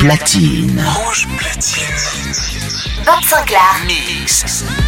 Rouge Platine. Bob Sinclair. Mix.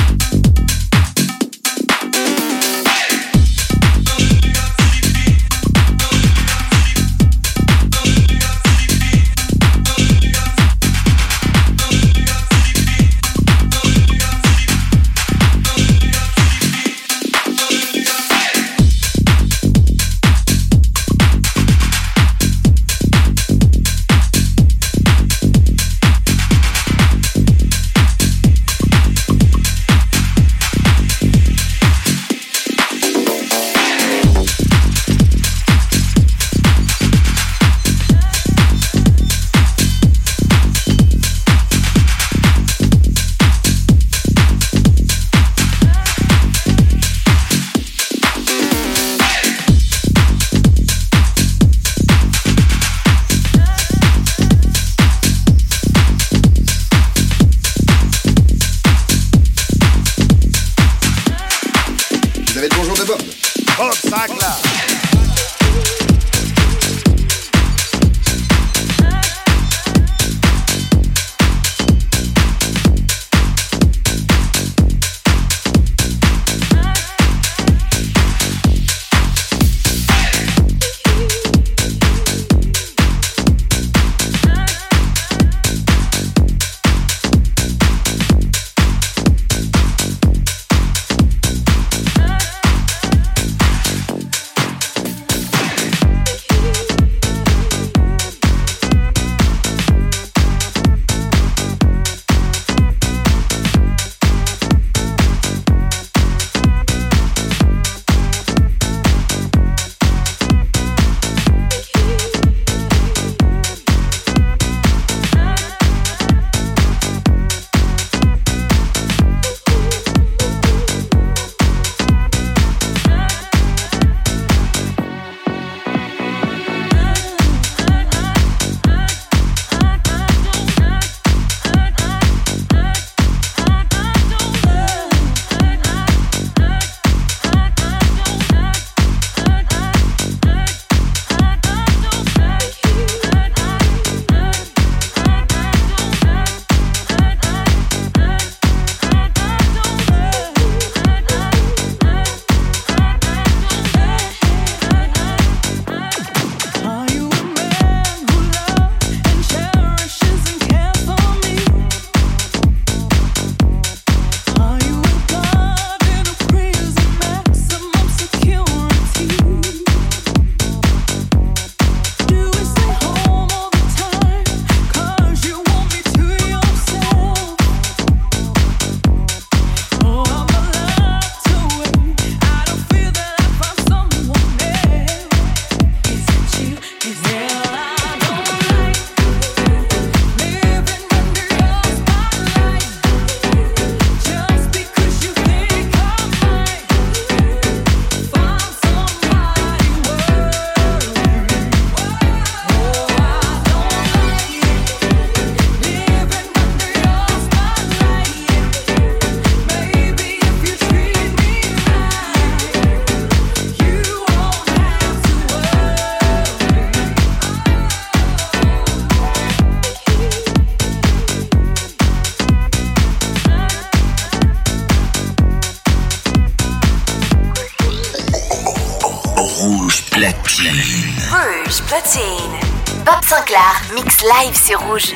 Live, c'est rouge.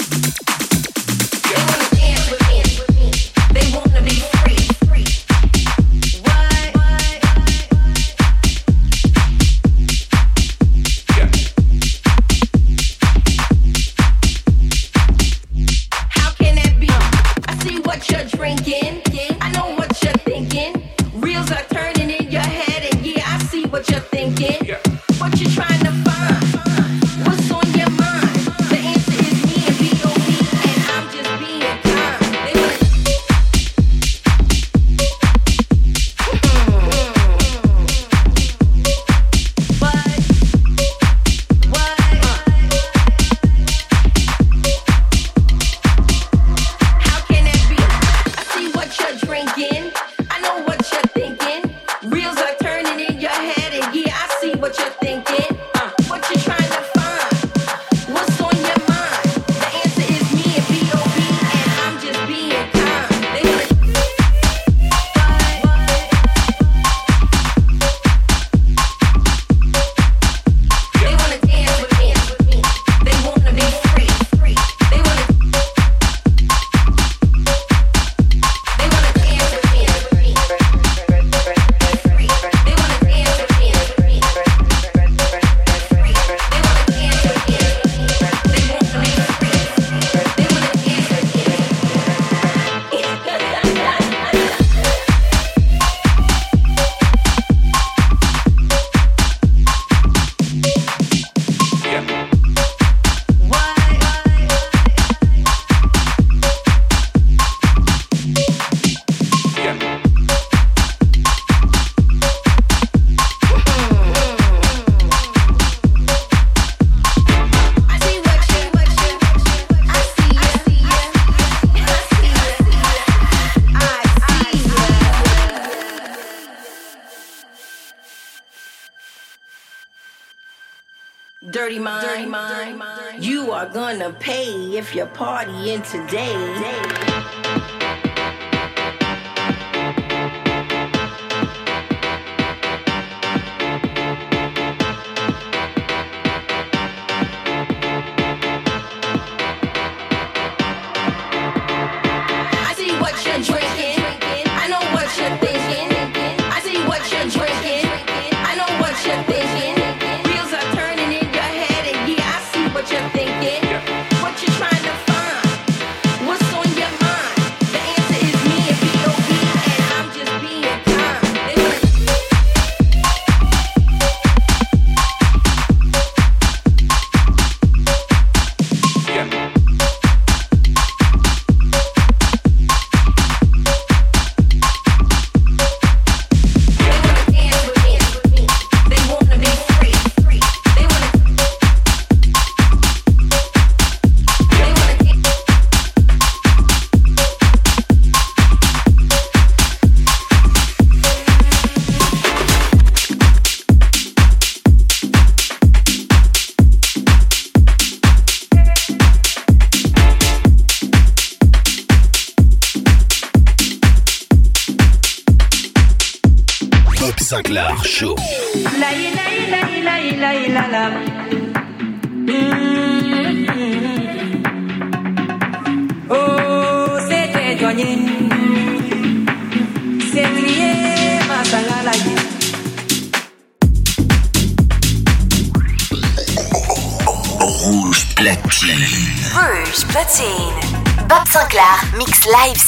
your party in today.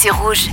Sur Rouge.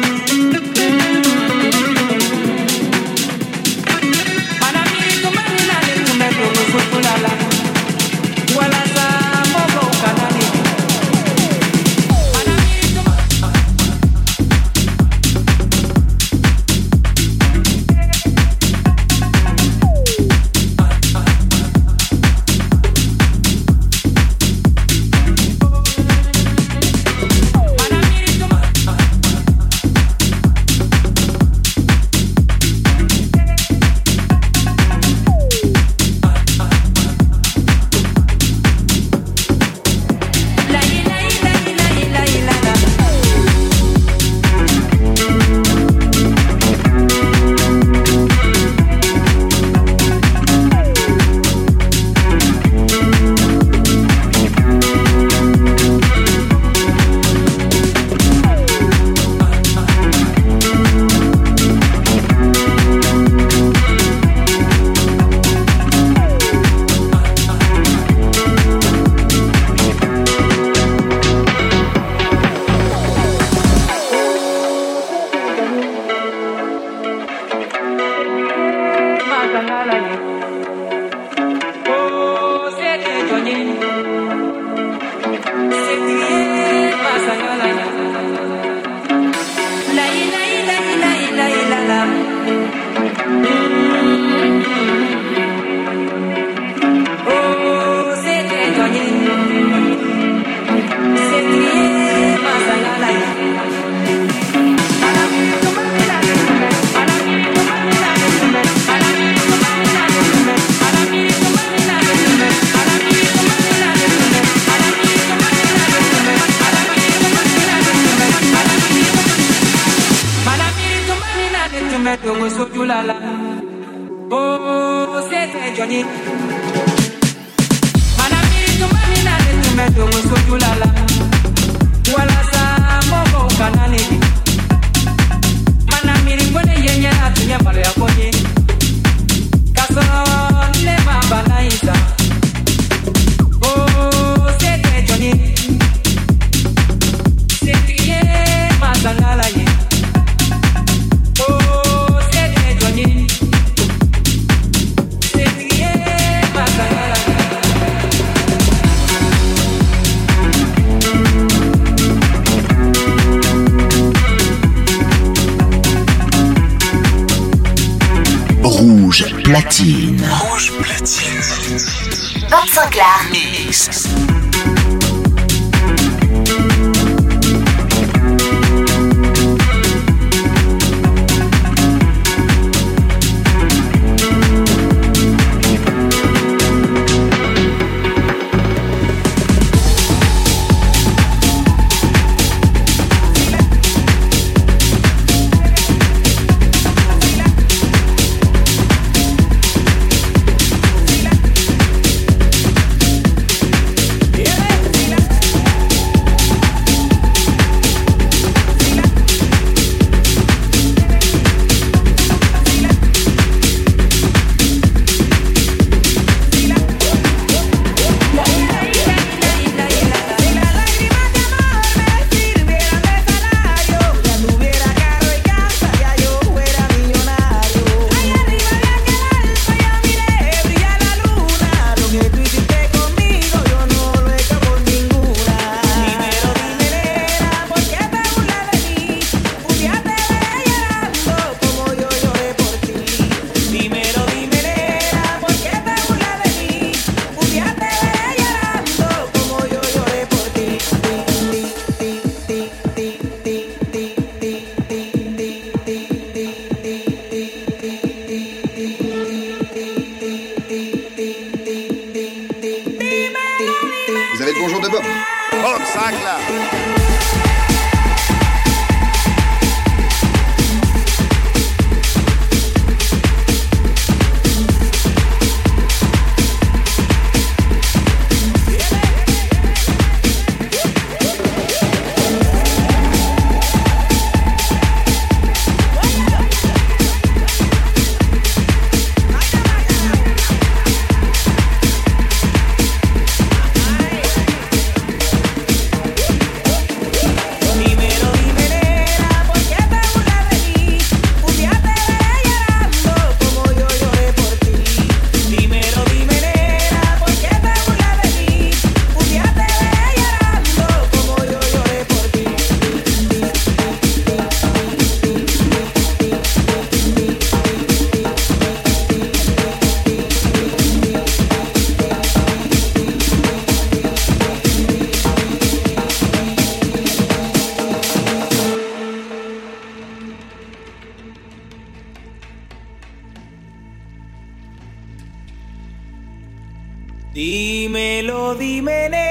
dime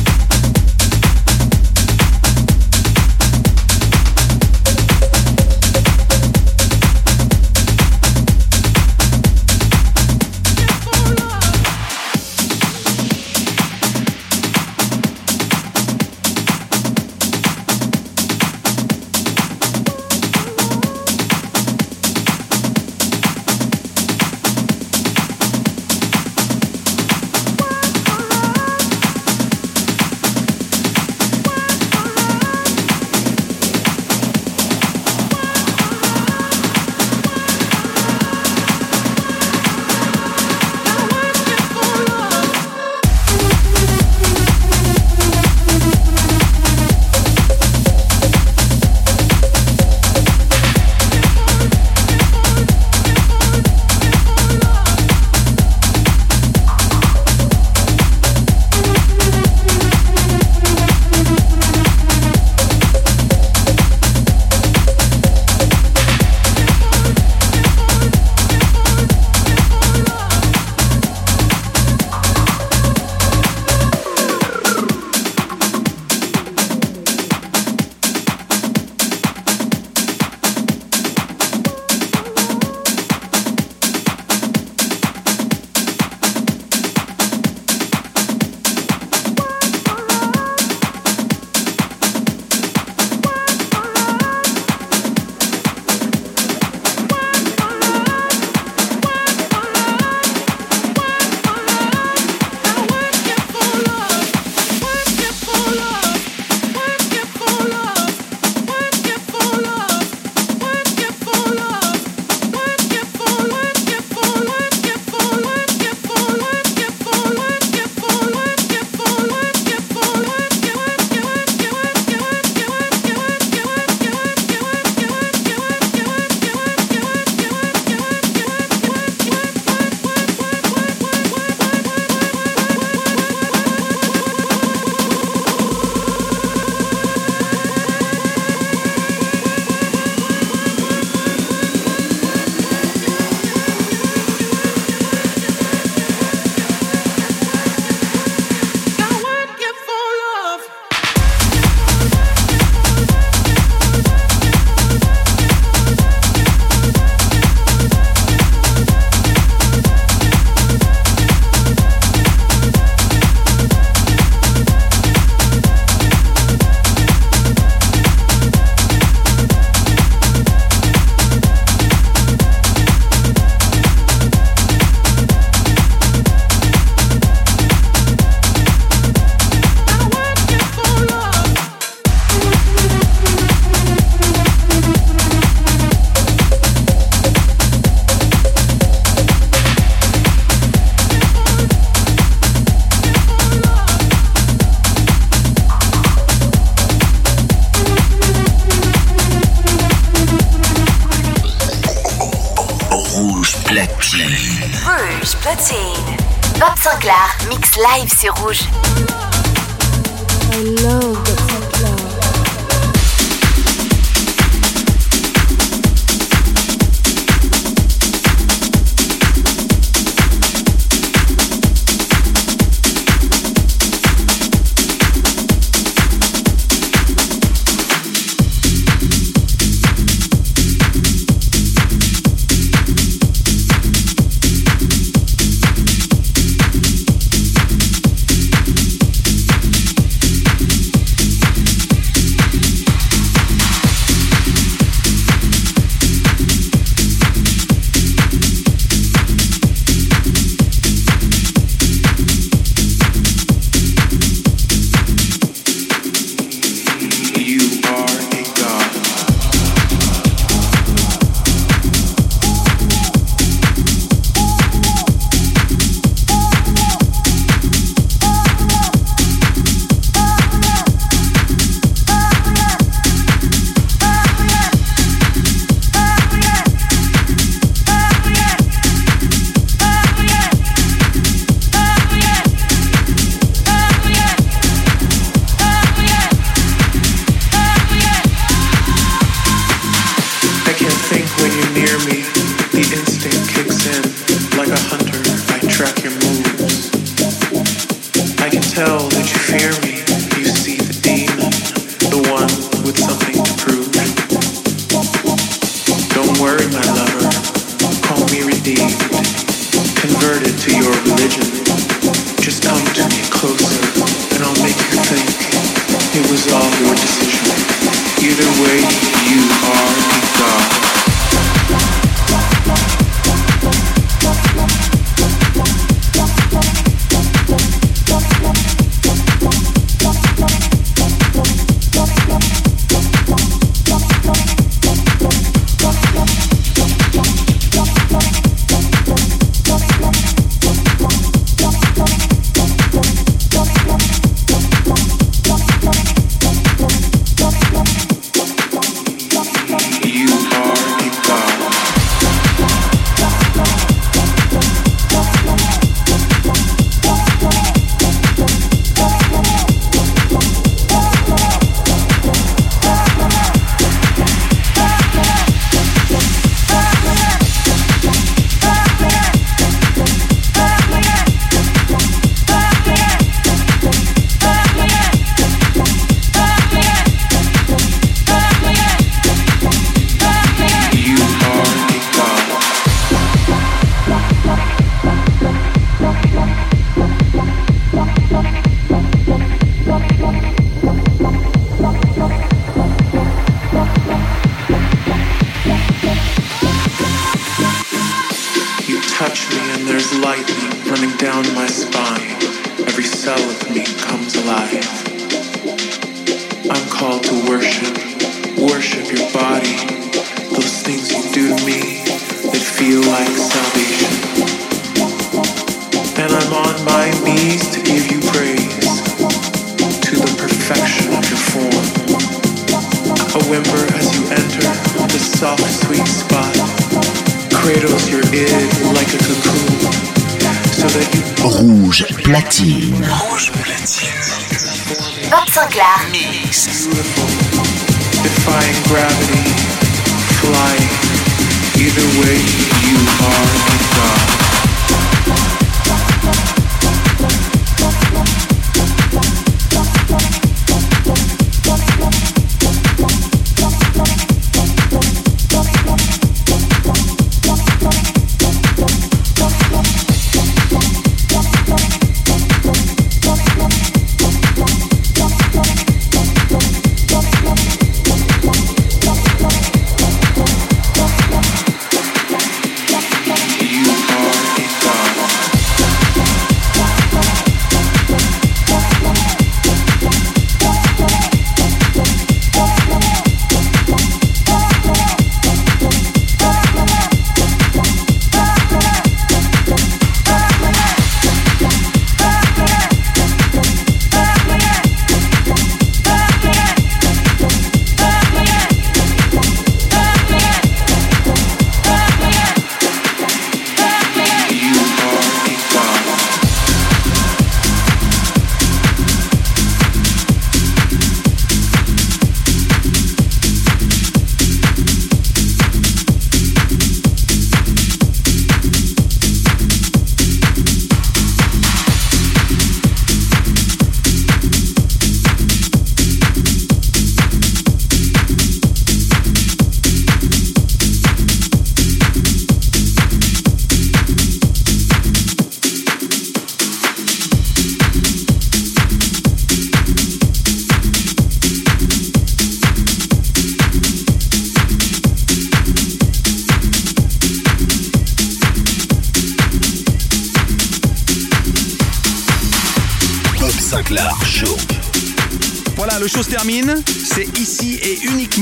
Live sur Rouge.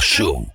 Show.